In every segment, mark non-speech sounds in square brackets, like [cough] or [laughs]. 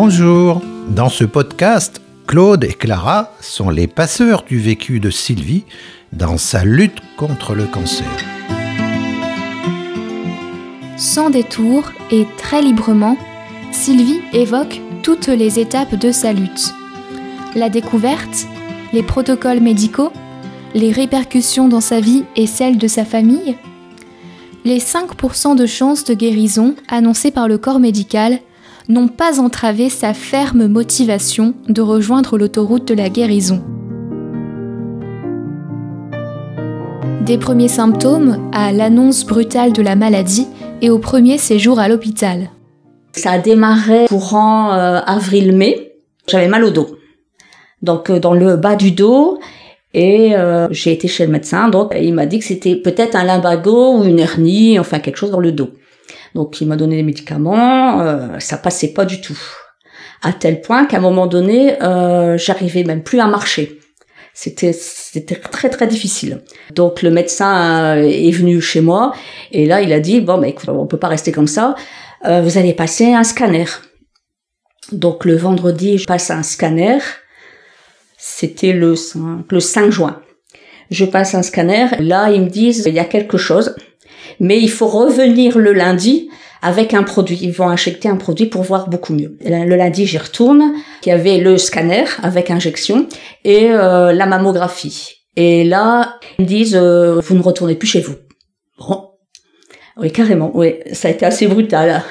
Bonjour. Dans ce podcast, Claude et Clara sont les passeurs du vécu de Sylvie dans sa lutte contre le cancer. Sans détour et très librement, Sylvie évoque toutes les étapes de sa lutte. La découverte, les protocoles médicaux, les répercussions dans sa vie et celles de sa famille, les 5% de chances de guérison annoncées par le corps médical n'ont pas entravé sa ferme motivation de rejoindre l'autoroute de la guérison. Des premiers symptômes à l'annonce brutale de la maladie et au premier séjour à l'hôpital. Ça a démarré courant euh, avril-mai. J'avais mal au dos. Donc euh, dans le bas du dos et euh, j'ai été chez le médecin donc il m'a dit que c'était peut-être un lumbago ou une hernie, enfin quelque chose dans le dos. Donc il m'a donné des médicaments, euh, ça passait pas du tout. À tel point qu'à un moment donné, euh, j'arrivais même plus à marcher. C'était très très difficile. Donc le médecin euh, est venu chez moi et là il a dit bon bah écoute on peut pas rester comme ça. Vous allez passer un scanner. Donc le vendredi je passe un scanner. C'était le 5, le 5 juin. Je passe un scanner. Là ils me disent il y a quelque chose mais il faut revenir le lundi avec un produit. Ils vont injecter un produit pour voir beaucoup mieux. Le lundi, j'y retourne. Il y avait le scanner avec injection et euh, la mammographie. Et là, ils me disent, euh, vous ne retournez plus chez vous. Bon. Oui, carrément. Oui, ça a été assez brutal.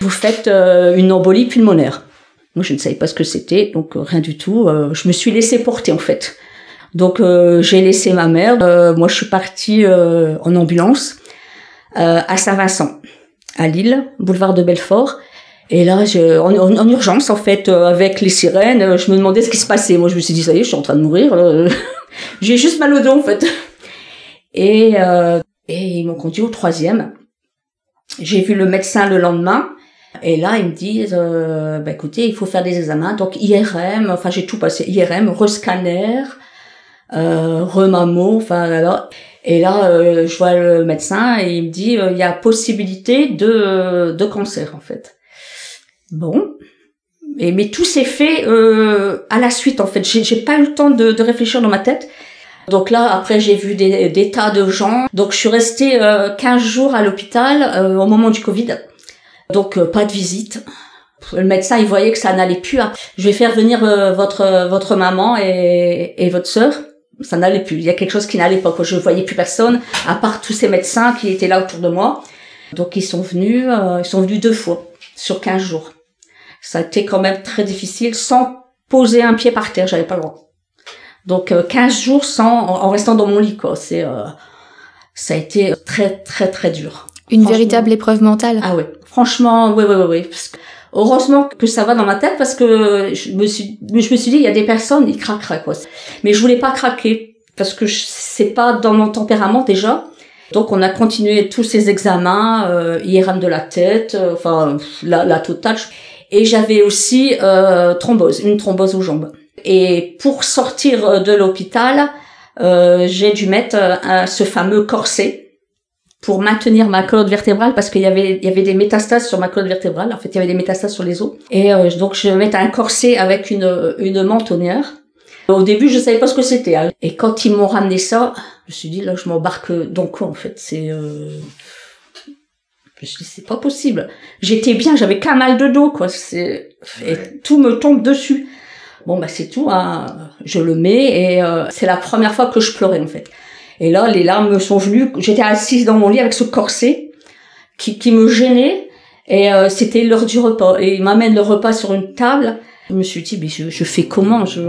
Vous faites euh, une embolie pulmonaire. Moi, je ne savais pas ce que c'était, donc rien du tout. je me suis laissée porter, en fait. Donc, j'ai laissé ma mère. moi, je suis partie en ambulance. Euh, à Saint-Vincent, à Lille, boulevard de Belfort. Et là, je, en, urgence, en fait, euh, avec les sirènes, euh, je me demandais ce qui se passait. Moi, je me suis dit, ça y est, je suis en train de mourir. [laughs] J'ai juste mal au dos, en fait. Et, et ils m'ont conduit au troisième. J'ai vu le médecin le lendemain. Et là, ils me disent, bah, écoutez, il faut faire des examens. Donc, IRM, enfin, j'ai tout passé. IRM, rescanner, euh, remamo, enfin, alors. Et là, euh, je vois le médecin et il me dit euh, il y a possibilité de de cancer en fait. Bon, mais tout s'est fait euh, à la suite en fait. J'ai, j'ai pas eu le temps de, de, réfléchir dans ma tête. Donc là, après, j'ai vu des, des tas de gens. Donc je suis restée euh, 15 jours à l'hôpital euh, au moment du Covid. Donc pas de visite. Le médecin, il voyait que ça n'allait plus. Je vais faire venir votre votre maman et, et votre sœur ça n'allait plus. Il y a quelque chose qui n'allait pas. Je voyais plus personne, à part tous ces médecins qui étaient là autour de moi. Donc ils sont venus, euh, ils sont venus deux fois sur 15 jours. Ça a été quand même très difficile sans poser un pied par terre, j'avais pas le droit. Donc euh, 15 jours sans en, restant dans mon lit quoi. C'est euh, ça a été très très très dur. Une véritable épreuve mentale. Ah oui, franchement, oui oui oui oui. Parce que Heureusement que ça va dans ma tête parce que je me suis, je me suis dit, il y a des personnes, ils craqueraient, quoi. Mais je voulais pas craquer parce que c'est pas dans mon tempérament déjà. Donc on a continué tous ces examens, euh, IRM de la tête, euh, enfin la, la totale. Et j'avais aussi euh, thrombose, une thrombose aux jambes. Et pour sortir de l'hôpital, euh, j'ai dû mettre un, ce fameux corset pour maintenir ma colonne vertébrale parce qu'il y avait il y avait des métastases sur ma colonne vertébrale. En fait, il y avait des métastases sur les os. Et euh, donc je mettais un corset avec une une mentonnière. Au début, je savais pas ce que c'était. Hein. Et quand ils m'ont ramené ça, je me suis dit là, je m'embarque dans quoi en fait C'est euh... je me suis dit c'est pas possible. J'étais bien, j'avais qu'un mal de dos quoi. C'est et tout me tombe dessus. Bon bah c'est tout. Hein. Je le mets et euh, c'est la première fois que je pleurais en fait. Et là, les larmes me sont venues. J'étais assise dans mon lit avec ce corset qui, qui me gênait. Et euh, c'était l'heure du repas. Et il m'amène le repas sur une table. Je me suis dit, mais je, je fais comment? Je...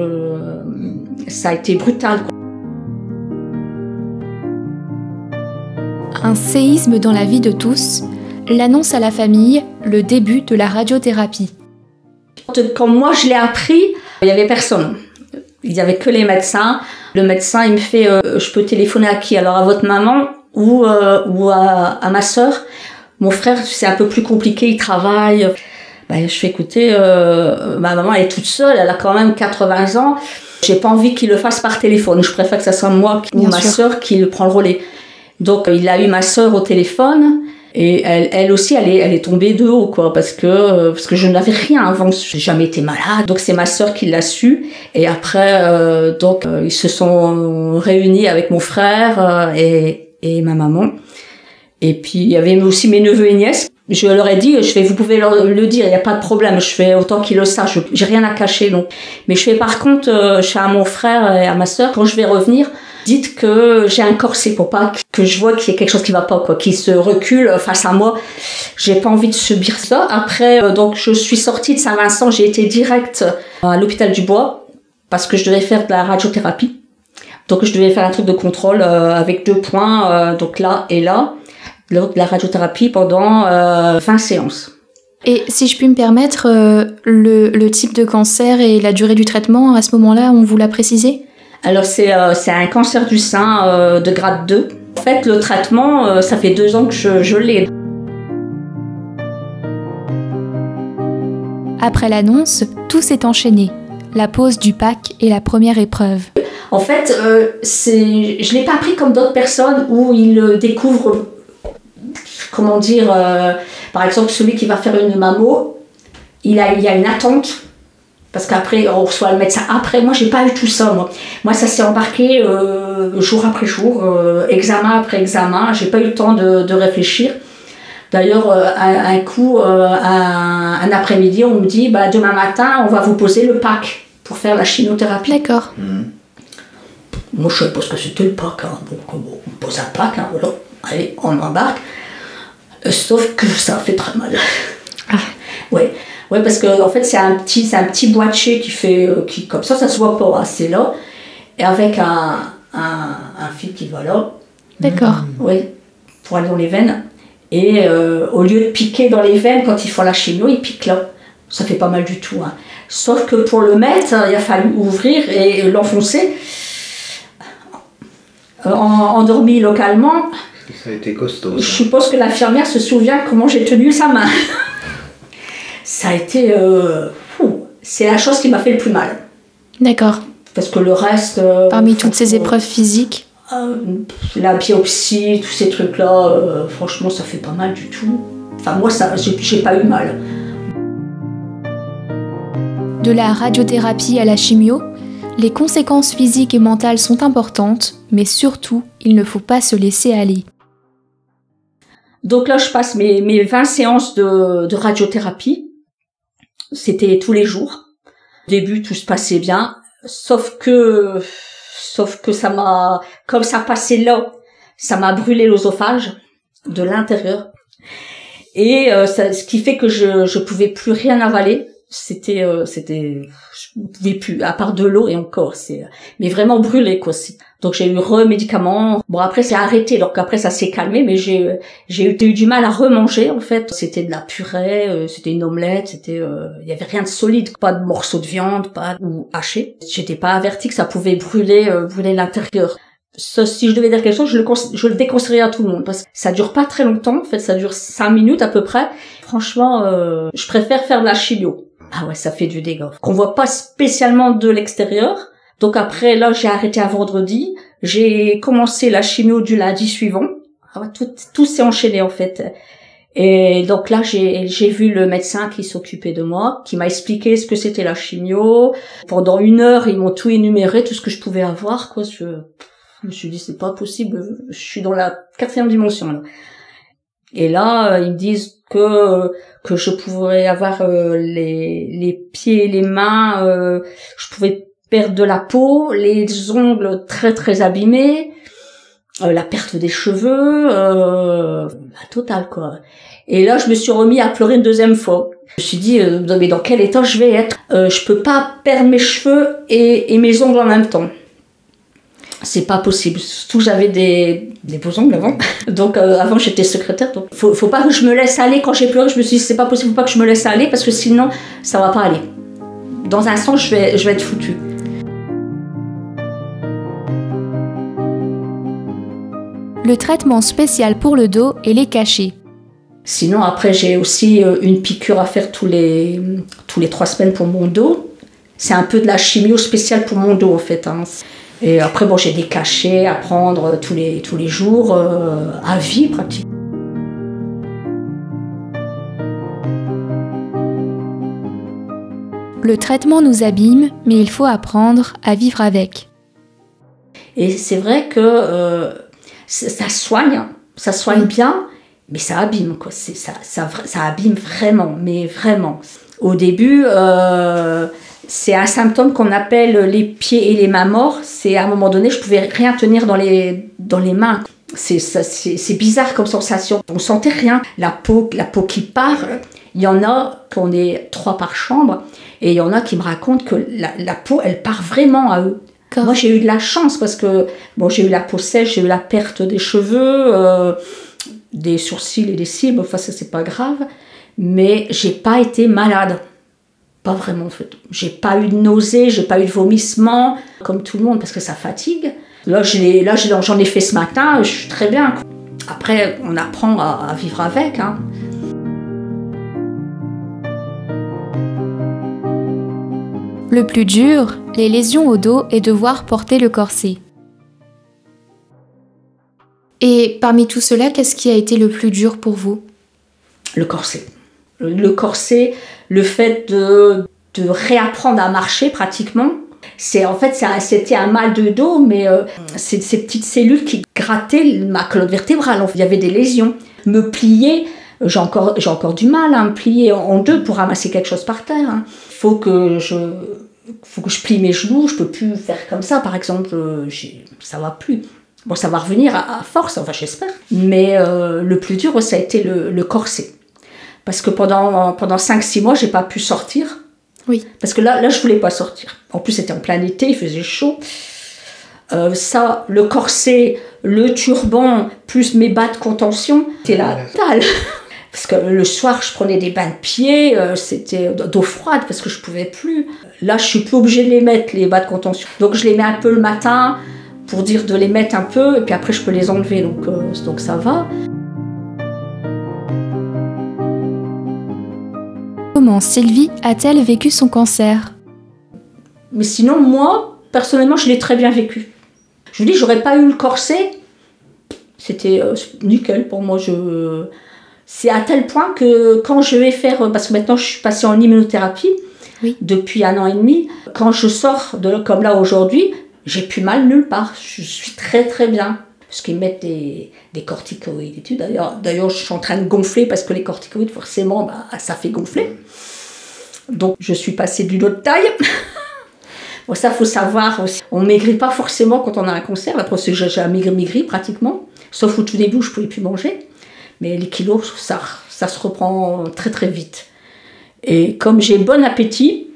Ça a été brutal. Un séisme dans la vie de tous, l'annonce à la famille, le début de la radiothérapie. Quand moi je l'ai appris, il y avait personne. Il y avait que les médecins. Le médecin, il me fait, euh, je peux téléphoner à qui? Alors à votre maman ou euh, ou à, à, ma sœur? Mon frère, c'est un peu plus compliqué, il travaille. Ben, je fais écouter, euh, ma maman elle est toute seule, elle a quand même 80 ans. J'ai pas envie qu'il le fasse par téléphone. Je préfère que ça soit moi ou ma sœur qui le prend le relais. Donc il a eu ma sœur au téléphone Et elle, elle aussi, elle est, elle est tombée de haut, quoi, parce que, parce que je n'avais rien avant. J'ai jamais été malade. Donc c'est ma sœur qui l'a su. Et après, euh, donc euh, ils se sont réunis avec mon frère euh, et, et ma maman. Et puis il y avait aussi mes neveux et nièces. Je leur ai dit, je fais, vous pouvez leur, le dire, il n'y a pas de problème. Je fais autant qu'ils le sachent. J'ai rien à cacher, donc. Mais je fais par contre, euh, je fais à mon frère et à ma sœur quand je vais revenir dites que j'ai un corset pour pas que je vois qu'il y ait quelque chose qui va pas quoi, qui se recule face à moi. J'ai pas envie de subir ça. Après, euh, donc je suis sortie de Saint-Vincent, j'ai été direct à l'hôpital du Bois parce que je devais faire de la radiothérapie. Donc je devais faire un truc de contrôle euh, avec deux points, euh, donc là et là, de la radiothérapie pendant 20 séances. Et si je puis me permettre, le, le type de cancer et la durée du traitement, à ce moment-là, on vous l'a précisé? Alors c'est euh, c'est un cancer du sein euh, de grade 2. En fait, le traitement, euh, ça fait deux ans que je, je l'ai. Après l'annonce, tout s'est enchaîné. La pause du pack et la première épreuve. En fait, je l'ai pas pris comme d'autres personnes où ils découvrent, comment dire, par exemple celui qui va faire une mammo, il a, il y a une attente parce qu'après on reçoit le médecin après. Moi j'ai pas eu tout ça moi. Moi ça s'est embarqué euh, jour après jour euh, examen après examen. J'ai pas eu le temps de, de réfléchir. D'ailleurs euh, un, un, coup euh, un, un après-midi on me dit bah demain matin on va vous poser le pack pour faire la chimiothérapie. D'accord. Mmh. moi je sais pas ce que c'était le pack hein. bon, on pose un pack hein, voilà. allez on embarque. Sauf que ça fait très mal. Ah. ouais oui, parce que en fait, c'est un petit, c'est un petit boîtier qui fait, euh, qui comme ça, ça se voit pas. C'est là, et avec un, un, un, fil qui va là. D'accord. Oui, pour aller dans les veines. Et euh, au lieu de piquer dans les veines quand ils font la chimio, ils piquent là. Ça fait pas mal du tout. Hein. Sauf que pour le mettre, il a fallu ouvrir et l'enfoncer. Euh, en, endormi localement. Ça a été costaud. Je suppose que l'infirmière se souvient comment j'ai tenu sa main. [laughs] ça a été. Euh, c'est la chose qui m'a fait le plus mal. D'accord. Parce que le reste. Euh, Parmi toutes ces épreuves physiques euh, La biopsie, tous ces trucs-là, franchement, ça fait pas mal du tout. Enfin, moi, ça, j'ai pas eu mal. De la radiothérapie à la chimio, les conséquences physiques et mentales sont importantes, mais surtout, il ne faut pas se laisser aller. Donc là, je passe mes, mes 20 séances de, de radiothérapie. C'était tous les jours. Au début, tout se passait bien, sauf que, sauf que ça m'a, comme ça passait là, ça m'a brûlé l'osophage de l'intérieur. Et euh, ce qui fait que je je pouvais plus rien avaler. C'était euh, c'était je pouvais plus à part de l'eau et encore c'est mais vraiment brûlé quoi. Donc j'ai eu remédicaments. Bon après c'est arrêté donc après ça s'est calmé mais j'ai j'ai eu, du mal à remanger en fait. C'était de la purée, euh, c'était une omelette, c'était euh, il y avait rien de solide, pas de morceaux de viande, pas ou haché. J'étais pas avertie que ça pouvait brûler euh, brûler l'intérieur. Si je devais dire quelque chose, je le, je le déconseillerais à tout le monde parce que ça dure pas très longtemps. En fait, ça dure cinq minutes à peu près. Franchement, euh, je préfère faire de la chimio. Ah ouais, ça fait du dégât. Qu'on voit pas spécialement de l'extérieur. Donc après, là, j'ai arrêté à vendredi. J'ai commencé la chimio du lundi suivant. Ah tout, tout s'est enchaîné en fait. Et donc là, j'ai, vu le médecin qui s'occupait de moi, qui m'a expliqué ce que c'était la chimio. Pendant une heure, ils m'ont tout énuméré, tout ce que je pouvais avoir. Quoi. Je, je me suis dit c'est pas possible, je suis dans la quatrième dimension. Et là, ils me disent que que je pourrais avoir euh, les les pieds, les mains, euh, je pouvais perdre de la peau, les ongles très très abîmés, euh, la perte des cheveux, euh, la totale quoi. Et là, je me suis remis à pleurer une deuxième fois. Je me suis dit, euh, mais dans quel état je vais être? Euh, Je peux pas perdre mes cheveux et, et mes ongles en même temps c'est pas possible. Surtout j'avais des, des beaux ongles avant. [laughs] Donc euh, avant j'étais secrétaire. Donc faut, faut pas que je me laisse aller. Quand j'ai pleuré, je me suis dit c'est pas possible, faut pas que je me laisse aller parce que sinon ça va pas aller. Dans un sens, je vais, je vais être foutue. Le traitement spécial pour le dos et les cachets. Sinon après j'ai aussi euh, une piqûre à faire tous les tous les trois semaines pour mon dos. C'est un peu de la chimio spéciale pour mon dos en fait. Hein. Et après, bon, j'ai des cachets à prendre euh, tous les, tous les jours, euh, à vie pratiquement. Le traitement nous abîme, mais il faut apprendre à vivre avec. Et c'est vrai que euh, ça soigne, ça soigne bien, mais ça abîme, quoi. Ça, ça, ça, abîme vraiment, mais vraiment. Au début, c'est un symptôme qu'on appelle les pieds et les mains morts. C'est à un moment donné, je pouvais rien tenir dans les, dans les mains. C'est bizarre comme sensation. On sentait rien. La peau, la peau qui part. Il y en a qu'on est trois par chambre et il y en a qui me racontent que la, la peau, elle part vraiment à eux. Moi, j'ai eu de la chance parce que bon, j'ai eu la peau sèche, j'ai eu la perte des cheveux, euh, des sourcils et des cils. Enfin, ça, c'est pas grave. Mais j'ai pas été malade. Pas vraiment. J'ai pas eu de nausées, j'ai pas eu de vomissements, comme tout le monde, parce que ça fatigue. Là, j'en ai fait ce matin, je suis très bien. Après, on apprend à, vivre avec. Hein. Le plus dur, les lésions au dos et devoir porter le corset. Et parmi tout cela, qu'est-ce qui a été le plus dur pour vous? Le corset. Le corset, le fait de, réapprendre à marcher pratiquement. C'est en fait c'était un mal de dos, mais euh, c'est ces petites cellules qui grattaient ma colonne vertébrale. Il y avait des lésions. Me plier, j'ai encore, j'ai encore du mal à me plier en deux pour ramasser quelque chose par terre. Hein. faut que je faut que je plie mes genoux, je peux plus faire comme ça, par exemple, euh, ça va plus. Bon, ça va revenir à, force, enfin j'espère. Mais euh, le plus dur, ça a été le, corset. Parce que pendant, pendant 5-6 mois, j'ai pas pu sortir. Oui. Parce que là, là je voulais pas sortir. En plus, c'était en plein été, il faisait chaud. Euh, ça, le corset, le turban, plus mes bas de contention, c'était la totale. [laughs] Parce que le soir, je prenais des bains de pied, euh, c'était d'eau froide parce que je pouvais plus. Là, je suis plus obligée de les mettre, les bas de contention. Donc, je les mets un peu le matin pour dire de les mettre un peu, et puis après, je peux les enlever, donc, euh, donc ça va. Comment Sylvie a-t-elle vécu son cancer? Mais sinon, moi, personnellement, je l'ai très bien vécu. Je vous dis, j'aurais pas eu le corset, c'était euh, nickel pour moi. Je c'est à tel point que quand je vais faire, parce que maintenant je suis passée en immunothérapie depuis un an et demi, quand je sors de comme là aujourd'hui, j'ai plus mal nulle part. Je suis très très bien. Parce qu'ils mettent des, des corticoïdes et tout. D'ailleurs, d'ailleurs, je suis en train de gonfler parce que les corticoïdes, forcément, bah, ça fait gonfler. Donc, je suis passée d'une autre taille. [laughs] bon, ça, faut savoir aussi. On maigrit pas forcément quand on a un cancer. Après, j'ai maigri, maigri pratiquement. Sauf au tout début, je pouvais plus manger. Mais les kilos, ça, ça se reprend très très vite. Et comme j'ai bon appétit,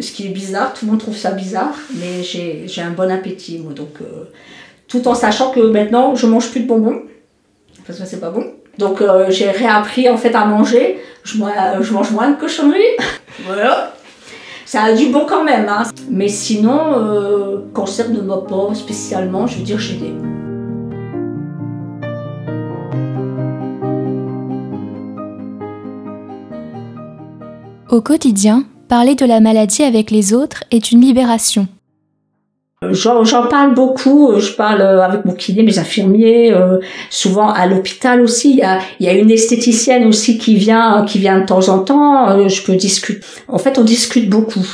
ce qui est bizarre, tout le monde trouve ça bizarre, mais j'ai un bon appétit, moi. Donc, euh, tout en sachant que maintenant, je mange plus de bonbons, parce que c'est pas bon. Donc, euh, j'ai réappris en fait à manger. Je, je mange moins de cochonneries. [laughs] voilà. Ça a du bon quand même. Hein. Mais sinon, euh, cancer ne m'a pas spécialement, je veux dire, j'ai des Au quotidien, parler de la maladie avec les autres est une libération. J'en parle beaucoup, je parle avec mon kiné, mes infirmiers, euh, souvent à l'hôpital aussi. Il y, a, il y a, une esthéticienne aussi qui vient, qui vient de temps en temps. Euh, je peux discuter. En fait, on discute beaucoup.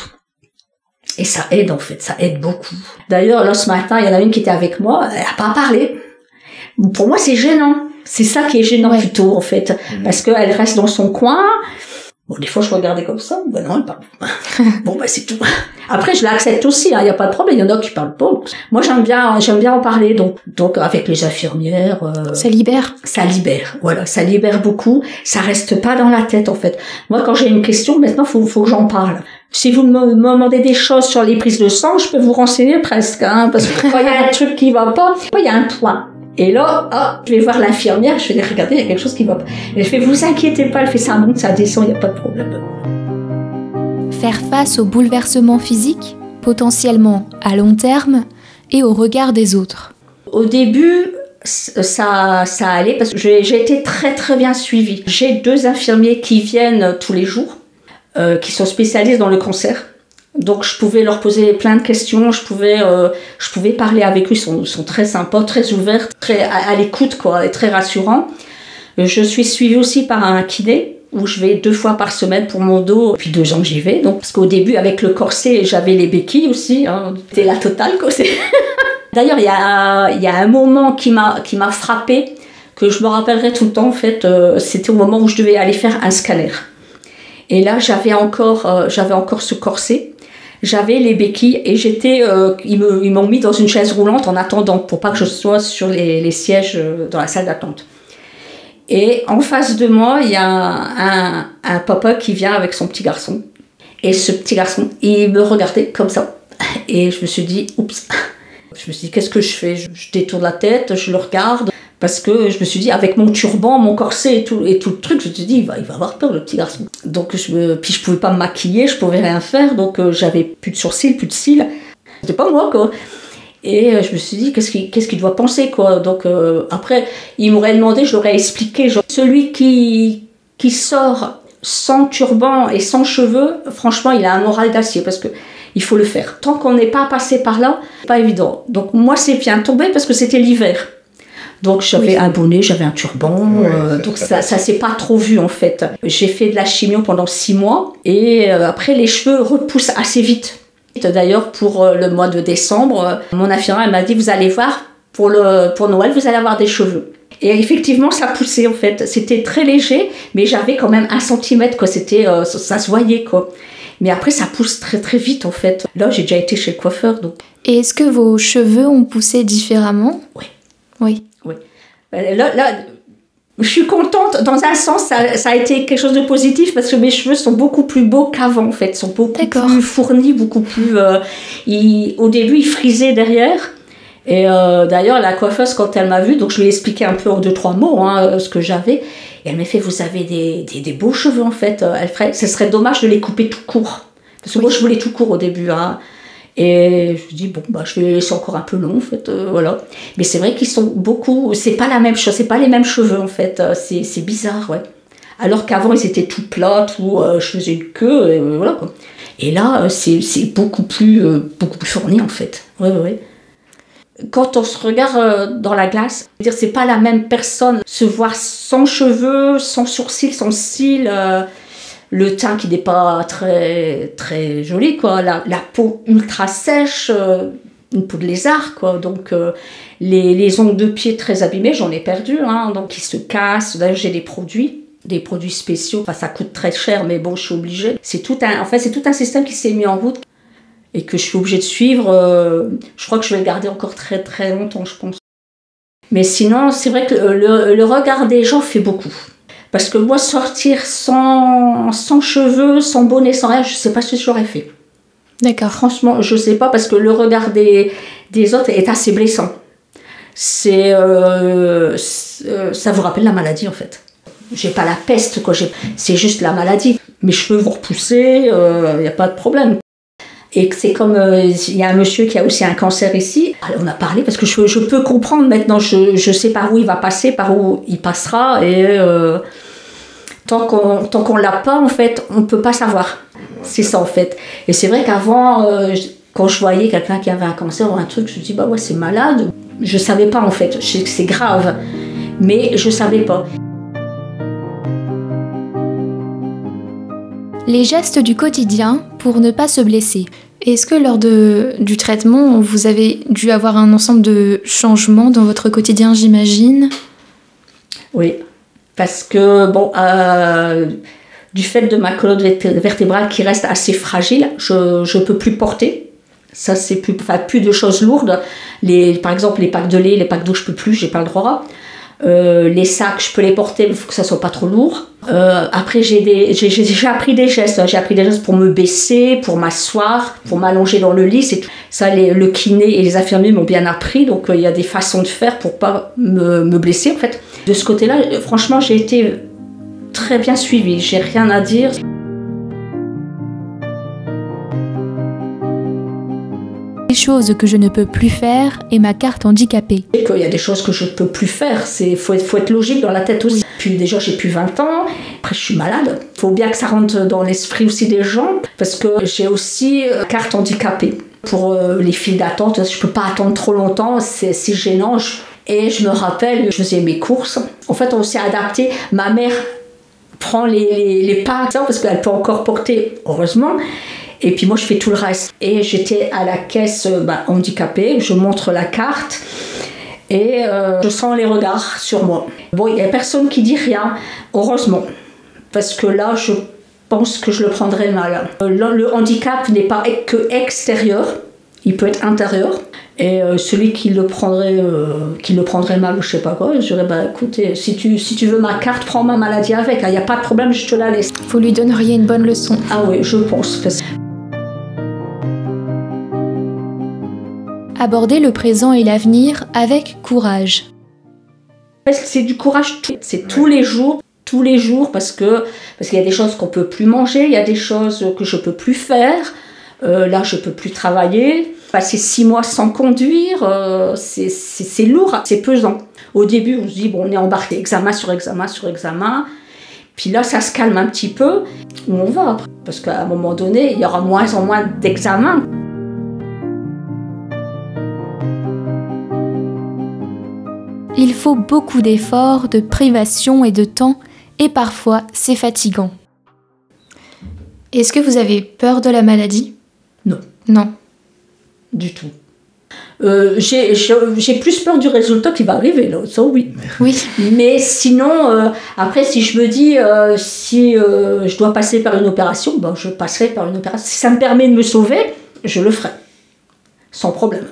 Et ça aide en fait, ça aide beaucoup. D'ailleurs, là ce matin, il y en a une qui était avec moi, elle a pas parlé. Pour moi, c'est gênant. C'est ça qui est gênant plutôt en fait, mmh. parce qu'elle reste dans son coin. Bon, des fois, je regardais comme ça. Ben non, elle parle [laughs] bon, ben c'est tout. Après, je l'accepte aussi. Il hein, n'y a pas de problème. Il y en a qui parlent pas. Moi, j'aime bien, j'aime bien en parler. Donc, donc avec les infirmières. Euh, ça libère. Ça libère. Voilà, ça libère beaucoup. Ça reste pas dans la tête, en fait. Moi, quand j'ai une question, maintenant, faut, faut que j'en parle. Si vous me demandez des choses sur les prises de sang, je peux vous renseigner presque, hein, parce que quand il y a un truc qui va pas, il y a un point. Et là, ah, je vais voir l'infirmière, je vais dire, regardez, il y a quelque chose qui va pas. Et je fais, vous inquiétez pas, elle fait ça monte, ça descend, il n'y a pas de problème. Faire face aux bouleversements physiques, potentiellement à long terme, et au regard des autres. Au début, ça, ça allait parce que j'ai été très très bien suivie. J'ai deux infirmiers qui viennent tous les jours, euh, qui sont spécialistes dans le cancer. Donc je pouvais leur poser plein de questions, je pouvais, euh, je pouvais parler avec eux, ils sont, sont très sympas, très ouverts, très à, l'écoute quoi, et très rassurants. Je suis suivie aussi par un kiné où je vais deux fois par semaine pour mon dos. Depuis deux ans j'y vais. Donc, parce qu'au début, avec le corset, j'avais les béquilles aussi. Hein. C'était la totale, quoi. [laughs] D'ailleurs, il y a, y a un moment qui m'a frappé que je me rappellerai tout le temps. En fait, euh, c'était au moment où je devais aller faire un scanner. Et là, j'avais encore, euh, j'avais encore ce corset. J'avais les béquilles et j'étais, euh, ils m'ont mis dans une chaise roulante en attendant pour pas que je sois sur les, sièges dans la salle d'attente. Et en face de moi, il y a un, papa qui vient avec son petit garçon. Et ce petit garçon, il me regardait comme ça. Et je me suis dit, oups. Je me suis dit, qu'est-ce que je fais? Je, détourne la tête, je le regarde. Parce que je me suis dit, avec mon turban, mon corset et tout, et tout le truc, je me suis dit, il va, avoir peur, le petit garçon. Donc, je me, puis je pouvais pas me maquiller, je pouvais rien faire. Donc, euh, j'avais plus de sourcils, plus de cils. C'était pas moi, quoi. Et euh, je me suis dit, qu'est-ce qu'il qu'est-ce qu'il doit penser, quoi. Donc, euh, après, il m'aurait demandé, je l'aurais expliqué. Genre, celui qui, qui sort sans turban et sans cheveux, franchement, il a un moral d'acier parce que il faut le faire. Tant qu'on n'est pas passé par là, pas évident. Donc, moi, c'est bien tombé parce que c'était l'hiver. Donc j'avais un bonnet, j'avais un turban, euh, donc ça, ça s'est pas trop vu en fait. J'ai fait de la chimio pendant six mois et après les cheveux repoussent assez vite. D'ailleurs, pour euh, le mois de décembre, euh, mon infirmière m'a dit, vous allez voir, pour, le, pour Noël, vous allez avoir des cheveux. Et effectivement, ça poussait en fait. C'était très léger, mais j'avais quand même un centimètre, quoi. C'était, euh, ça, se voyait, quoi. Mais après, ça pousse très très vite en fait. Là, j'ai déjà été chez le coiffeur, donc. Et est-ce que vos cheveux ont poussé différemment? Oui. Oui. Oui. Là, là, je suis contente, dans un sens, ça, a été quelque chose de positif parce que mes cheveux sont beaucoup plus beaux qu'avant, en fait. sont beaucoup plus fournis, beaucoup plus. Euh, au début, ils frisaient derrière. Et euh, d'ailleurs, la coiffeuse, quand elle m'a vue, donc je lui ai expliqué un peu en deux, trois mots hein, ce que j'avais. Et elle m'a fait Vous avez des, des, beaux cheveux, en fait. Elle ferait, ce serait dommage de les couper tout court. Parce que moi, je voulais tout court au début. Hein. Et je me dis, bon, bah, je vais laisser encore un peu long, en fait, euh, voilà. Mais c'est vrai qu'ils sont beaucoup, c'est pas la même chose, c'est pas les mêmes cheveux, en fait, euh, c'est bizarre, ouais. Alors qu'avant, ils étaient tout plats, tout, euh, je faisais une queue, et voilà, quoi. Et là, c'est beaucoup plus, beaucoup plus fourni, en fait. Ouais, ouais, Quand on se regarde dans la glace, dire c'est pas la même personne se voir sans cheveux, sans sourcils, sans cils le teint qui n'est pas très, très joli, quoi. La, peau ultra sèche, euh, une peau de lézard, quoi. Donc, euh, les, les, ongles de pied très abîmés, j'en ai perdu, hein, donc ils se cassent. D'ailleurs, j'ai des produits, des produits spéciaux. Enfin, ça coûte très cher, mais bon, je suis obligée. C'est tout un, en fait, c'est tout un système qui s'est mis en route et que je suis obligée de suivre. Euh, je crois que je vais le garder encore très, très longtemps, je pense. Mais sinon, c'est vrai que le, le regard des gens fait beaucoup. Parce que moi, sortir sans, sans cheveux, sans bonnet, sans rien, je sais pas ce que j'aurais fait. D'accord. Franchement, je sais pas parce que le regard des, des autres est assez blessant. C'est, euh, euh, ça vous rappelle la maladie en fait. J'ai pas la peste, quoi. C'est juste la maladie. Mes cheveux vont repousser, il euh, n'y a pas de problème. Et c'est comme il y a un monsieur qui a aussi un cancer ici. on a parlé parce que je, peux comprendre maintenant. Je, je, sais par où il va passer, par où il passera. Et tant qu'on tant qu'on l'a pas en fait on peut pas savoir. C'est ça en fait. Et c'est vrai qu'avant euh, quand je voyais quelqu'un qui avait un cancer ou un truc je me dis bah ouais c'est malade. Je savais pas en fait. Je sais que c'est grave. Mais je savais pas les gestes du quotidien pour ne pas se blesser est-ce que lors de, du traitement, vous avez dû avoir un ensemble de changements dans votre quotidien, j'imagine? Oui, parce que, bon, euh, du fait de ma colonne vertébrale qui reste assez fragile, je ne peux plus porter. Ça, c'est plus, enfin, plus de choses lourdes. Les, par exemple, les packs de lait, les packs d'eau, je peux plus, j'ai pas le droit. Euh, les sacs, je peux les porter, mais il faut que ça soit pas trop lourd. Euh, après, j'ai j'ai appris des gestes. J'ai appris des gestes pour me baisser, pour m'asseoir, pour m'allonger dans le lit. C'est ça, les, le kiné et les infirmiers m'ont bien appris. Donc, il y a des façons de faire pour pas me, me blesser, en fait. De ce côté-là, franchement, j'ai été très bien suivie. J'ai rien à dire. Les choses que je ne peux plus faire et ma carte handicapée. Il y a des choses que je ne peux plus faire, il faut, faut, être logique dans la tête aussi. Puis déjà j'ai plus 20 ans, après je suis malade. Faut bien que ça rentre dans l'esprit aussi des gens, parce que j'ai aussi euh, carte handicapée. Pour euh, les files d'attente, je peux pas attendre trop longtemps, c'est gênant. Et je me rappelle, je faisais mes courses. En fait, on s'est adapté. Ma mère prend les, les, pas parce qu'elle peut encore porter, heureusement. Et puis moi, je fais tout le reste. Et j'étais à la caisse bah, handicapée, je montre la carte et euh, je sens les regards sur moi. Bon, il n'y a personne qui dit rien, heureusement, parce que là, je pense que je le prendrais mal. Euh, le handicap n'est pas que extérieur, il peut être intérieur. Et euh, celui qui le prendrait, qui le prendrait mal ou je sais pas quoi, je dirais bah écoutez, si tu, si tu veux ma carte, prends ma maladie avec, il n'y a pas de problème, je te la laisse. Vous lui donneriez une bonne leçon. Ah oui, je pense. Parce... Aborder le présent et l'avenir avec courage. C'est du courage, c'est tous les jours, tous les jours, parce que parce qu'il y a des choses qu'on peut plus manger, il y a des choses que je peux plus faire. Euh, là, je peux plus travailler. Passer six mois sans conduire, euh, c'est lourd, c'est pesant. Au début, on se dit bon, on est embarqué examen sur examen sur examen. Puis là, ça se calme un petit peu. Où on va? Parce qu'à un moment donné, il y aura moins en moins d'examens. Il faut beaucoup d'efforts, de privation et de temps, et parfois c'est fatigant. Est-ce que vous avez peur de la maladie? Non. Non. Du tout. Euh, j'ai plus peur du résultat qui va arriver, là, ça oui. Oui. Mais sinon, euh, après, si je me dis, euh, si je dois passer par une opération, ben, je passerai par une opération. Si ça me permet de me sauver, je le ferai. Sans problème.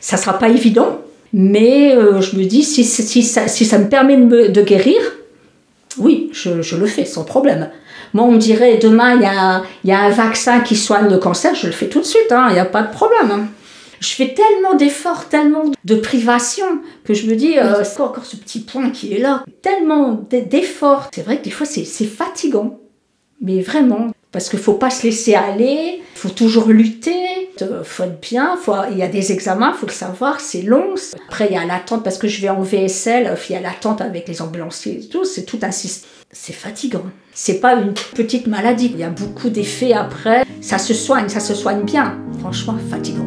Ça sera pas évident, mais euh, je me dis, si, si, ça, si, ça, me permet de, de guérir, oui, je, je, le fais sans problème. Moi, on me dirait, demain, il y a, y a, un vaccin qui soigne le cancer, je le fais tout de suite, il hein, n'y a pas de problème. Hein. Je fais tellement d'efforts, tellement de privations, que je me dis, euh, c'est encore ce petit point qui est là. Tellement d'efforts. C'est vrai que des fois, c'est fatigant. Mais vraiment, parce qu'il ne faut pas se laisser aller, il faut toujours lutter, il faut être bien, faut, il y a des examens, il faut le savoir, c'est long. Après, il y a l'attente, parce que je vais en VSL, il y a l'attente avec les ambulanciers et tout, c'est tout un système. C'est fatigant. C'est pas une petite maladie. Il y a beaucoup d'effets après. Ça se soigne, ça se soigne bien. Franchement, fatigant.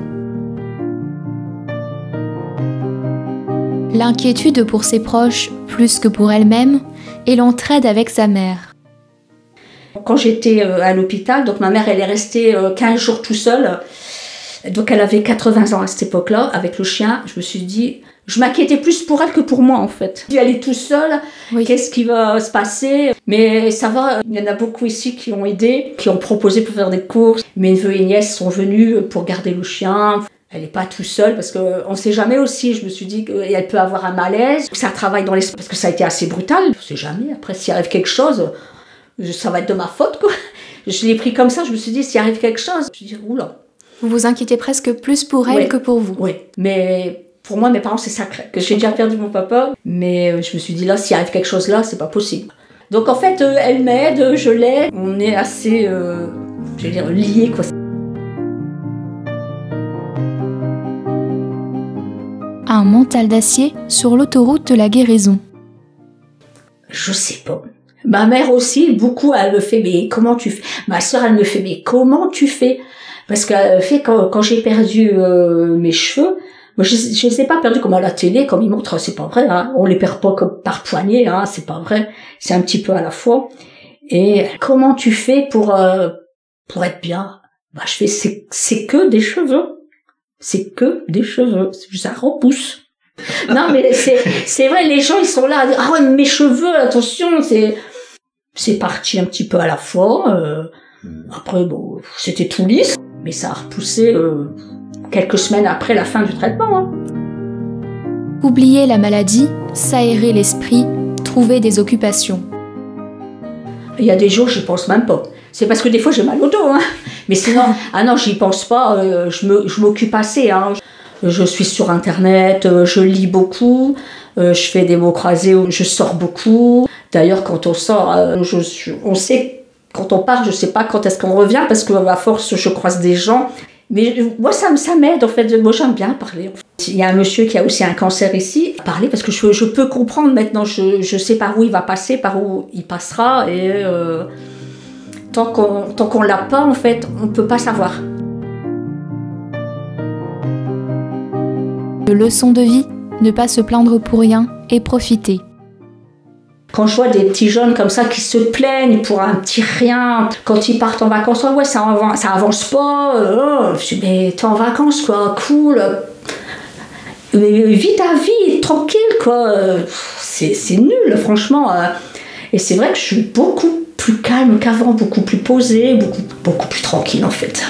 L'inquiétude pour ses proches plus que pour elle-même et l'entraide avec sa mère. Quand j'étais euh, à l'hôpital, donc ma mère, elle est restée 15 euh, jours tout seule. Donc elle avait 80 ans à cette époque-là, avec le chien. Je me suis dit, je m'inquiétais plus pour elle que pour moi en fait. Elle est tout seule, qu'est-ce qui va se passer? Mais ça va, il y en a beaucoup ici qui ont aidé, qui ont proposé pour faire des courses. Mes neveux et nièces sont venus pour garder le chien. Elle n'est pas tout seule parce qu'on ne sait jamais aussi. Je me suis dit qu'elle peut avoir un malaise. Ça travaille dans l'esprit parce que ça a été assez brutal. On ne sait jamais. Après, s'il arrive quelque chose, ça va être de ma faute, quoi. Je l'ai pris comme ça, je me suis dit, s'il arrive quelque chose, je me suis dit, oula. Vous vous inquiétez presque plus pour elle que pour vous. Oui, mais pour moi, mes parents, c'est sacré. Que j'ai déjà perdu mon papa, mais euh, je me suis dit, là, s'il arrive quelque chose là, c'est pas possible. Donc en fait, euh, elle m'aide, je l'aide, on est assez, euh, je vais dire, liés, quoi. Un mental d'acier sur l'autoroute de la guérison. Je sais pas. Ma mère aussi, beaucoup, elle me fait, mais comment tu fais? Ma soeur, elle me fait, mais comment tu fais? Parce qu'elle fait, quand, quand j'ai perdu euh, mes cheveux, moi, je, je les ai pas perdus comme à la télé, comme ils montrent, c'est pas vrai, hein. on les perd pas comme par poignée, hein, c'est pas vrai, c'est un petit peu à la fois. Et comment tu fais pour euh, pour être bien? Bah, je fais, c'est, c'est que des cheveux, c'est que des cheveux, ça repousse. [laughs] non mais c'est c'est vrai les gens ils sont là ah ouais mes cheveux attention c'est c'est parti un petit peu à la fois. Euh, après, bon, c'était tout lisse, mais ça a repoussé euh, quelques semaines après la fin du traitement. Hein. Oublier la maladie, s'aérer l'esprit, trouver des occupations. Il y a des jours, j'y pense même pas. C'est parce que des fois j'ai mal au dos, hein. Mais sinon, [laughs] ah non, j'y pense pas. Euh, je m'occupe assez. Hein. Je suis sur internet, je lis beaucoup, je fais des mots croisés, je sors beaucoup. D'ailleurs, quand on sort, euh, on sait, quand on part, je sais pas quand est-ce qu'on revient, parce que à force, je croise des gens. Mais moi, ça, ça m'aide, en fait. Moi, j'aime bien parler. Il y a un monsieur qui a aussi un cancer ici, parler, parce que je, peux comprendre maintenant, je, je, sais par où il va passer, par où il passera, et euh, tant qu'on tant qu'on l'a pas, en fait, on peut pas savoir. Leçon de vie, ne pas se plaindre pour rien et profiter. Quand je vois des petits jeunes comme ça qui se plaignent pour un petit rien, quand ils partent en vacances, oh ouais, ça avance, ça avance pas. Euh, je dis, mais t'es en vacances, quoi, cool. Mais vis ta vie, tranquille, quoi. C'est, c'est nul, franchement. Et c'est vrai que je suis beaucoup plus calme qu'avant, beaucoup plus posée, beaucoup, beaucoup plus tranquille, en fait.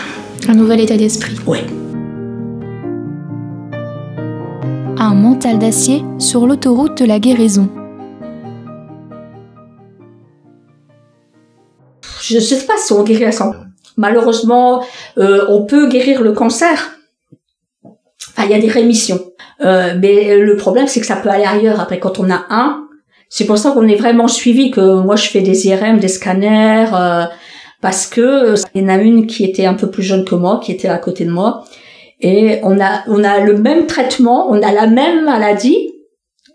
Un nouvel état d'esprit. Oui. Un mental d'acier sur l'autoroute de la guérison. Je ne sais pas si on guérit à 100. Malheureusement, euh, on peut guérir le cancer. Enfin, il y a des rémissions. Euh, mais le problème, c'est que ça peut aller ailleurs. Après, quand on a un, c'est pour ça qu'on est vraiment suivi, que moi, je fais des IRM, des scanners, euh, parce que il y en a une qui était un peu plus jeune que moi, qui était à côté de moi, et on a, on a le même traitement, on a la même maladie,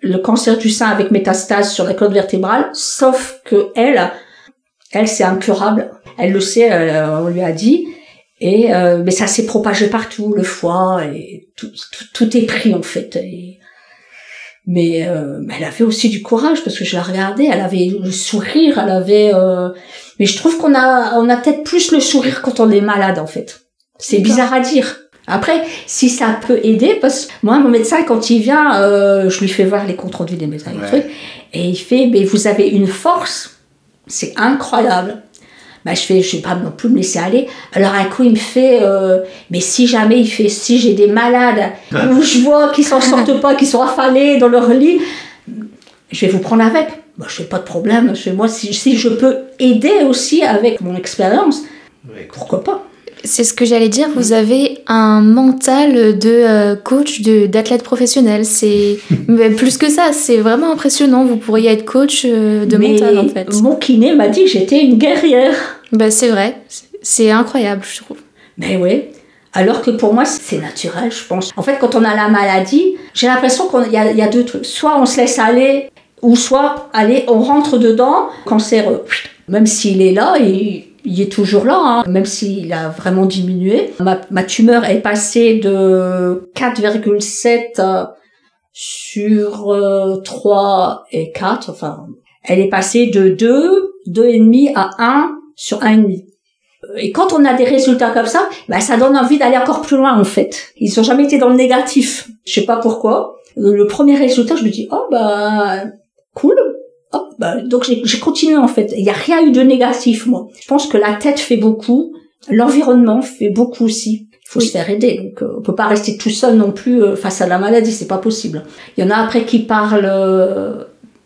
le cancer du sein avec métastase sur la colonne vertébrale, sauf que elle, elle, c'est incurable. Elle le sait, euh, on lui a dit. Et euh, mais ça s'est propagé partout, le foie et tout, tout, est pris en fait. mais euh, elle avait aussi du courage parce que je la regardais, elle avait le sourire, elle avait. mais je trouve qu'on a on a peut-être plus le sourire quand on est malade en fait. C'est bizarre à dire. Après, si ça peut aider, parce que moi, mon médecin, quand il vient, je lui fais voir les comptes rendus des médecins, et il fait, mais vous avez une force c'est incroyable. Bah, je fais, je vais pas non plus me laisser aller. Alors un coup, il me fait, euh, mais si jamais il fait, si j'ai des malades où je vois qu'ils s'en sortent [laughs] pas, qu'ils sont affalés dans leur lit, je vais vous prendre avec. Bah, je fais pas de problème. Moi, si, si je peux aider aussi avec mon expérience, pourquoi pas? C'est ce que j'allais dire. Vous avez un mental de euh, coach, de d'athlète professionnel. C'est [laughs] plus que ça. C'est vraiment impressionnant. Vous pourriez être coach euh, de mental en fait. Mon kiné m'a dit que j'étais une guerrière. Bah, c'est vrai. C'est incroyable, je trouve. Mais oui. Alors que pour moi, c'est naturel, je pense. En fait, quand on a la maladie, j'ai l'impression qu'il y, y, a deux trucs. Soit on se laisse aller, ou soit, allez, on rentre dedans. Cancer, euh, même s'il est là, et il est toujours là, hein, même s'il a vraiment diminué. Ma, tumeur est passée de 4,7 euh, sur 3 euh, et 4, enfin, elle est passée de 2, 2,5 à 1 sur 1,5. Et quand on a des résultats comme ça, bah, ça donne envie d'aller encore plus loin, en fait. Ils ont jamais été dans le négatif. Je sais pas pourquoi. Le premier résultat, je me dis, oh, bah, cool, bah, donc j'ai continué en fait. Il n'y a rien eu de négatif moi. Je pense que la tête fait beaucoup, l'environnement fait beaucoup aussi. Il faut se faire aider. Donc euh, on peut pas rester tout seul non plus euh, face à la maladie, c'est pas possible. Il y en a après qui parlent euh,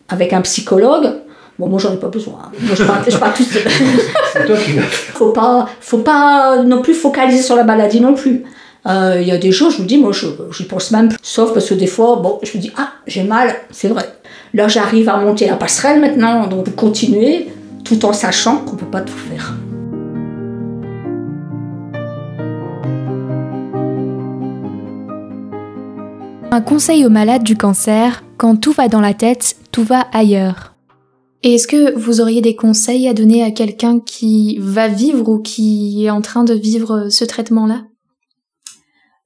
avec un psychologue. Bon, moi j'en ai pas besoin. Hein. Moi je parle, je parle tout seul. [laughs] c'est toi qui Faut pas, faut pas non plus focaliser sur la maladie non plus. Il y a des choses, je vous dis, moi je, je pense même plus. Sauf parce que des fois, bon, je me dis, ah, j'ai mal, c'est vrai. Là, j'arrive à monter la passerelle maintenant, donc continuer tout en sachant qu'on ne peut pas tout faire. Un conseil aux malades du cancer, quand tout va dans la tête, tout va ailleurs. Et est-ce que vous auriez des conseils à donner à quelqu'un qui va vivre ou qui est en train de vivre ce traitement-là?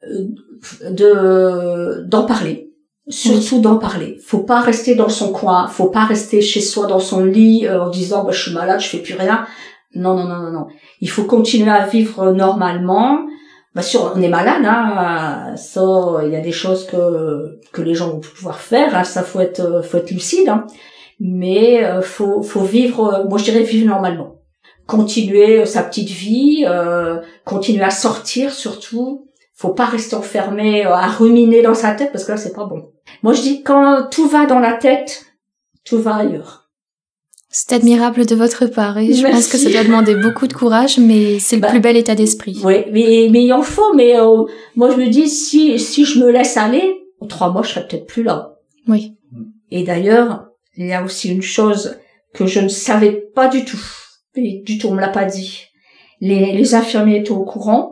Euh, D'en parler surtout d'en parler. Faut pas rester dans son coin, faut pas rester chez soi dans son lit euh, en disant bah, je suis malade, je fais plus rien. Non non non non non. Il faut continuer à vivre normalement. Bien sûr, on est malade, hein. Ça, il y a des choses que que les gens vont pouvoir faire. Hein. Ça, faut être euh, faut être lucide. Hein. Mais euh, faut faut vivre. Moi, je dirais vivre normalement. Continuer sa petite vie, continuer à sortir surtout faut pas rester enfermé à ruminer dans sa tête parce que là c'est pas bon. Moi, je dis quand tout va dans la tête, tout va ailleurs. C'est admirable de votre part et je pense que ça doit demander beaucoup de courage, mais c'est le bah, plus bel état d'esprit. Oui, mais, mais il en faut. Mais euh, moi, je me dis si si je me laisse aller, en trois mois, je serai peut-être plus là. Oui. Et d'ailleurs, il y a aussi une chose que je ne savais pas du tout. Et du tout, on me l'a pas dit. Les, les infirmiers étaient au courant,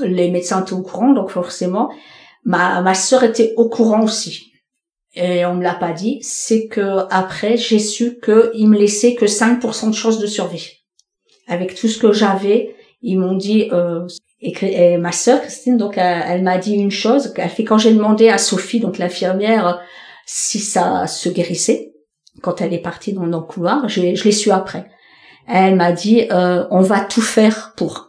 les médecins étaient au courant, donc forcément, Ma, ma sœur était au courant aussi. Et on me l'a pas dit. C'est que après, j'ai su qu'il me laissait que 5% de chances de survie. Avec tout ce que j'avais, ils m'ont dit, euh, et, ma sœur Christine, donc elle, m'a dit une chose. Elle fait quand j'ai demandé à Sophie, donc l'infirmière, si ça se guérissait, quand elle est partie dans, le couloir, je, je l'ai su après. Elle m'a dit, euh, on va tout faire pour.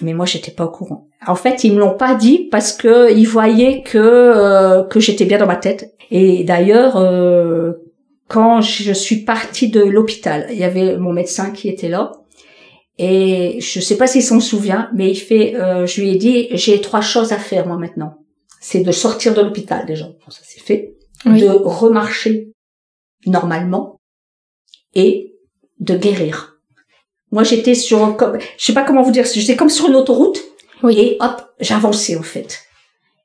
Mais moi, j'étais pas au courant. En fait, ils me l'ont pas dit parce que ils voyaient que euh, que j'étais bien dans ma tête. Et d'ailleurs, euh, quand je suis partie de l'hôpital, il y avait mon médecin qui était là. Et je sais pas s'il s'en souvient, mais il fait, euh, je lui ai dit, j'ai trois choses à faire moi maintenant. C'est de sortir de l'hôpital déjà, ça c'est fait, de remarcher normalement et de guérir. Moi j'étais sur, comme, je sais pas comment vous dire, j'étais comme sur une autoroute oui. et hop, j'avançais en fait.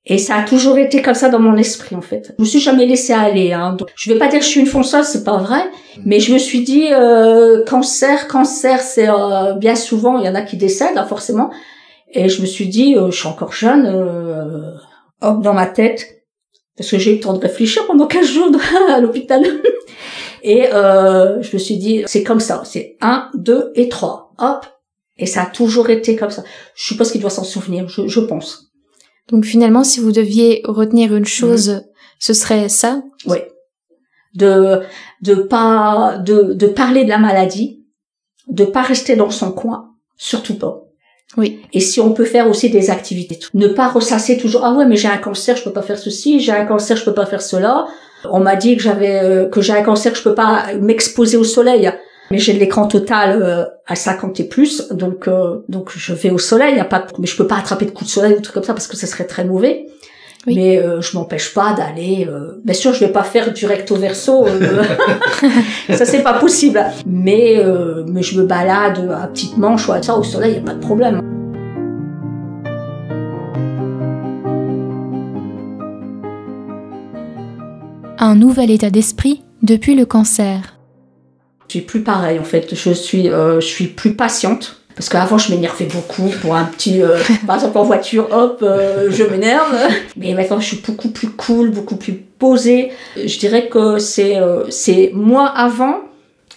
Et ça a toujours été comme ça dans mon esprit en fait. Je me suis jamais laissée aller. Hein. Donc, je vais pas dire que je suis une fonceuse, c'est pas vrai, mais je me suis dit euh, cancer, cancer, c'est euh, bien souvent il y en a qui décèdent hein, forcément. Et je me suis dit, euh, je suis encore jeune, euh, hop dans ma tête, parce que j'ai eu le temps de réfléchir pendant 15 jours [laughs] à l'hôpital. Et euh, je me suis dit, c'est comme ça, c'est un, deux et trois, hop. Et ça a toujours été comme ça. Je suppose qu'il doit s'en souvenir, je, je pense. Donc finalement, si vous deviez retenir une chose, mhm. ce serait ça Oui. De de pas de de parler de la maladie, de pas rester dans son coin, surtout pas. Oui. Et si on peut faire aussi des activités, ne pas ressasser toujours ah ouais mais j'ai un cancer, je peux pas faire ceci, j'ai un cancer, je peux pas faire cela. On m'a dit que j'avais euh, que j'ai un cancer, je peux pas m'exposer au soleil mais j'ai l'écran total euh, à 50 et plus, donc euh, donc je vais au soleil, y a pas, mais je peux pas attraper de coups de soleil ou trucs comme ça parce que ça serait très mauvais. Mais euh, je m'empêche pas d'aller. bien sûr, je vais pas faire du recto verso, [laughs] [laughs] ça c'est pas possible. Mais mais je me balade à petite manche ou à ça au soleil, y a pas de problème. Un nouvel état d'esprit depuis le cancer. Je suis plus pareil en fait. Je suis, euh, je suis plus patiente. Parce qu'avant, je m'énervais beaucoup pour un petit... Euh, [laughs] par exemple, en voiture, hop, euh, je m'énerve. Mais maintenant, je suis beaucoup plus cool, beaucoup plus posée. Je dirais que c'est c'est moi avant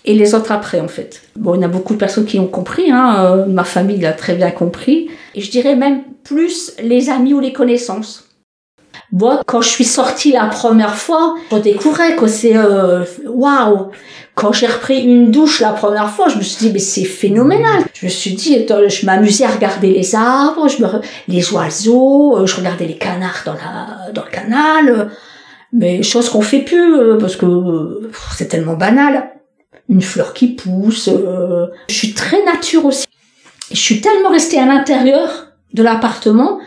et les autres après, en fait. Bon, il y a beaucoup de personnes qui ont compris. Hein, ma famille l'a très bien compris. Et je dirais même plus les amis ou les connaissances. Moi, quand je suis sortie la première fois, je découvrais que c'est waouh quand j'ai repris une douche la première fois, je me suis dit, mais c'est phénoménal. Je me suis dit, je m'amusais à regarder les arbres, les oiseaux, euh, je regardais les canards dans la, dans le canal. Mais chose qu'on fait plus, euh, parce que c'est tellement banal. Une fleur qui pousse. Euh, je suis très nature aussi. Je suis tellement restée à l'intérieur de l'appartement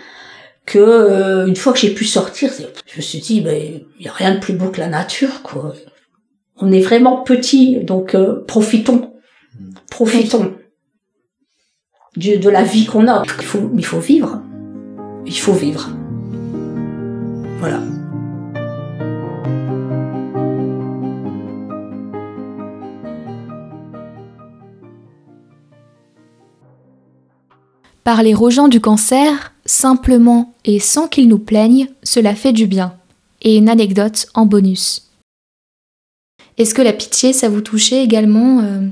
que une fois que j'ai pu sortir, je me suis dit, mais il y a rien de plus beau que la nature, quoi on est vraiment petit, donc euh, profitons, profitons de, de la vie qu'on a. Il faut, il faut vivre, il faut vivre. Voilà. Parler aux gens du cancer, simplement et sans qu'ils nous plaignent, cela fait du bien. Et une anecdote en bonus. Est-ce que la pitié, ça vous touchait également euh?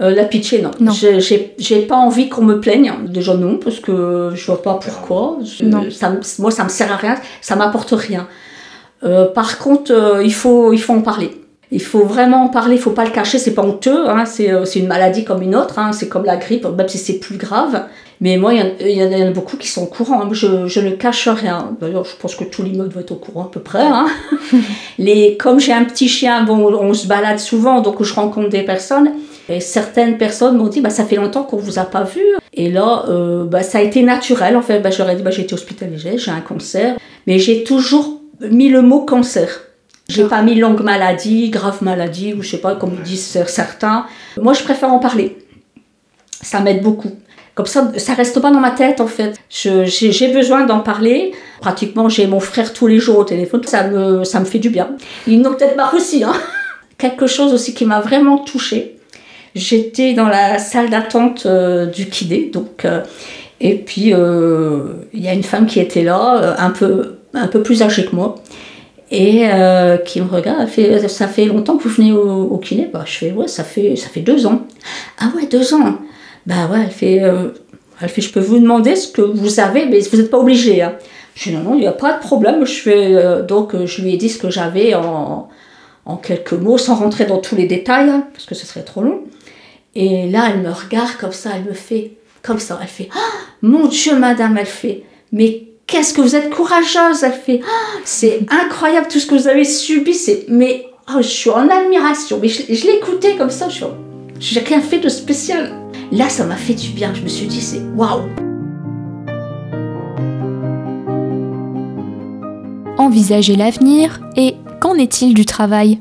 Euh, la pitié, non. non. J'ai pas envie qu'on me plaigne. Déjà non, parce que je vois pas pourquoi. Non. Ça, moi, ça me sert à rien. Ça m'apporte rien. Euh, par contre, il faut il faut en parler. Il faut vraiment en parler. Il faut pas le cacher. C'est pas honteux. Hein, c'est une maladie comme une autre. Hein, c'est comme la grippe, même si c'est plus grave. Mais moi, il y, en a beaucoup qui sont au courant. Hein. Je, je ne cache rien. D'ailleurs, je pense que tout l'immeuble va être au courant à peu près. Hein. [laughs] Les, comme j'ai un petit chien, bon, on se balade souvent, donc je rencontre des personnes. Et certaines personnes m'ont dit, bah, ça fait longtemps qu'on vous a pas vu. Et là, euh, bah, ça a été naturel. En fait, bah, j'aurais dit, bah, j'ai été hospitalisée, j'ai un cancer. Mais j'ai toujours mis le mot cancer. J'ai pas mis longue maladie, grave maladie, ou je sais pas, comme disent certains. Moi, je préfère en parler. Ça m'aide beaucoup. Comme ça, ça reste pas dans ma tête en fait. J'ai besoin d'en parler. Pratiquement, j'ai mon frère tous les jours au téléphone. Ça me, ça me fait du bien. Il nous peut-être marre aussi. Hein. [laughs] Quelque chose aussi qui m'a vraiment touchée. J'étais dans la salle d'attente euh, du kiné, donc euh, et puis euh, il y a une femme qui était là, un peu un peu plus âgée que moi, et qui me regarde. Fait, ça fait longtemps que vous venez au, au kiné? Bah, je fais ouais, ça fait ça fait deux ans. Ah ouais, deux ans. Bah ouais, elle fait, euh, elle fait, je peux vous demander ce que vous avez, mais vous n'êtes pas obligé. Hein. Je dis non, non, il n'y a pas de problème. Je fais, euh, donc euh, je lui ai dit ce que j'avais en, en quelques mots, sans rentrer dans tous les détails, hein, parce que ce serait trop long. Et là, elle me regarde comme ça, elle me fait comme ça, elle fait Ah, Mon Dieu, madame, elle fait Mais qu'est-ce que vous êtes courageuse Elle fait Ah, C'est incroyable tout ce que vous avez subi, c'est mais oh, je suis en admiration. Mais je, l'écoutais comme ça, je j'ai rien fait de spécial. Là, ça m'a fait du bien. Je me suis dit, c'est waouh Envisager l'avenir et qu'en est-il du travail?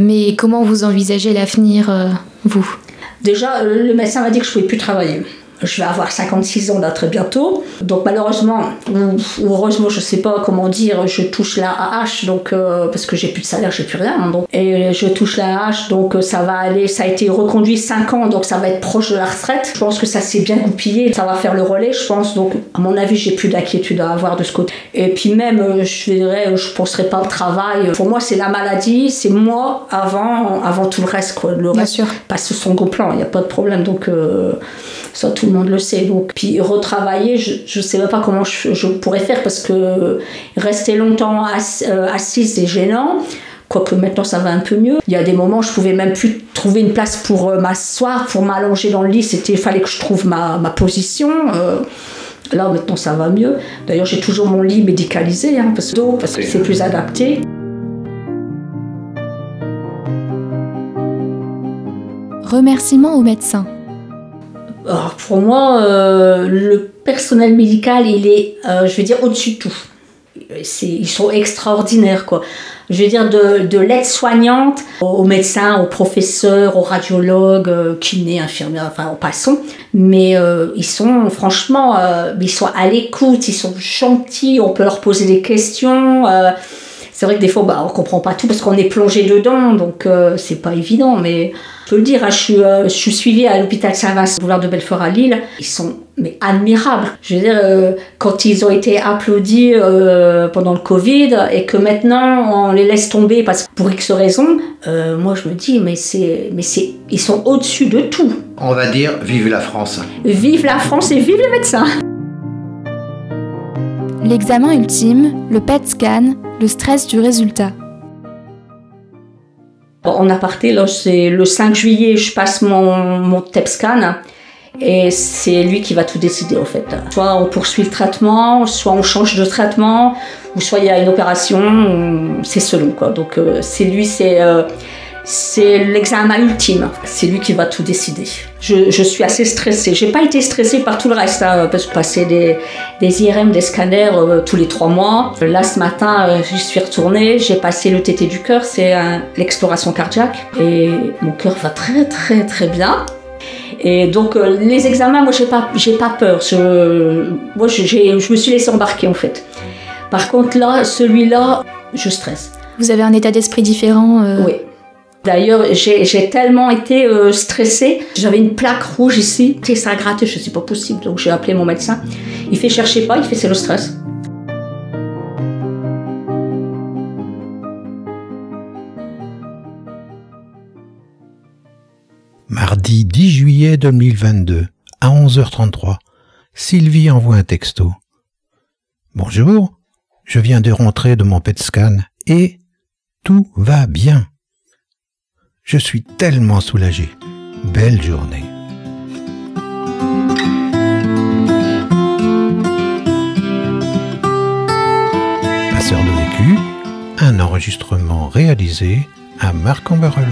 Mais comment vous envisagez l'avenir, euh, vous? Déjà, euh, le médecin m'a dit que je ne pouvais plus travailler. Je vais avoir 56 ans là très bientôt. Donc malheureusement, ou, heureusement, je sais pas comment dire, je touche la AH donc euh, parce que j'ai plus de salaire, j'ai plus rien. Donc, et je touche la AH donc ça va aller, ça a été reconduit 5 ans donc ça va être proche de la retraite. Je pense que ça s'est bien goupillé, ça va faire le relais, je pense. Donc à mon avis, j'ai plus d'inquiétude à avoir de ce côté. Et puis même, euh, je dirais, je penserai pas au travail. Pour moi, c'est la maladie, c'est moi avant, avant tout le reste quoi. Le reste sûr. passe sur son plan, il n'y a pas de problème. Donc euh, ça tout le monde le sait. Donc, puis retravailler, je ne sais pas comment je, pourrais faire parce que rester longtemps euh, assise, c'est gênant. Quoique maintenant ça va un peu mieux. Il y a des moments je pouvais même plus trouver une place pour euh, m'asseoir, pour m'allonger dans le lit. C'était, fallait que je trouve ma, ma position. Euh. là maintenant ça va mieux. D'ailleurs j'ai toujours mon lit médicalisé hein, parce, parce que c'est plus adapté. Remerciements aux médecins. Alors pour moi, euh, le personnel médical, il est, euh, je veux dire, au-dessus de tout. Ils sont extraordinaires, quoi. Je veux dire, de, de l'aide-soignante aux médecins, aux professeurs, aux radiologues, euh, kinés, infirmières, enfin, en passant. Mais ils sont, franchement, ils sont à l'écoute, ils sont gentils, on peut leur poser des questions. c'est vrai que des fois, bah, on comprend pas tout parce qu'on est plongé dedans, donc c'est pas évident, mais je peux le dire, hein, je, suis, euh, je suis suivie à l'hôpital Saint-Vincent, boulevard de Belfort à Lille. Ils sont mais admirables. Je veux dire, euh, quand ils ont été applaudis euh, pendant le Covid et que maintenant on les laisse tomber parce que pour X raisons, moi je me dis, mais c'est, mais c'est, ils sont au-dessus de tout. On va dire, vive la France. Vive la France et vive les médecins. L'examen ultime, le PET scan, le stress du résultat. En aparté, là, c'est le 5 juillet, je passe mon, mon TEP scan. Et c'est lui qui va tout décider en fait. Soit on poursuit le traitement, soit on change de traitement, ou soit il y a une opération, c'est selon quoi. Donc euh, c'est lui, c'est euh, c'est l'examen ultime. C'est lui qui va tout décider. Je, je suis assez stressée. J'ai pas été stressée par tout le reste, hein, parce que passer des, des IRM, des scanners euh, tous les trois mois. Là, ce matin, euh, je suis retournée. J'ai passé le TT du cœur, c'est l'exploration cardiaque, et mon cœur va très très très bien. Et donc euh, les examens, moi j'ai pas j'ai pas peur. Je, moi je me suis laissée embarquer en fait. Par contre là, celui-là, je stresse. Vous avez un état d'esprit différent. Oui. D'ailleurs, j'ai tellement été euh, stressée, j'avais une plaque rouge ici, et ça a gratté, je sais pas possible, donc j'ai appelé mon médecin. Il fait chercher pas, il fait c'est le stress. Mardi 10 juillet 2022, à 11h33, Sylvie envoie un texto. Bonjour, je viens de rentrer de mon PET scan et tout va bien. Je suis tellement soulagé. Belle journée. Passeur de vécu, un enregistrement réalisé à Marc-en-Barœul.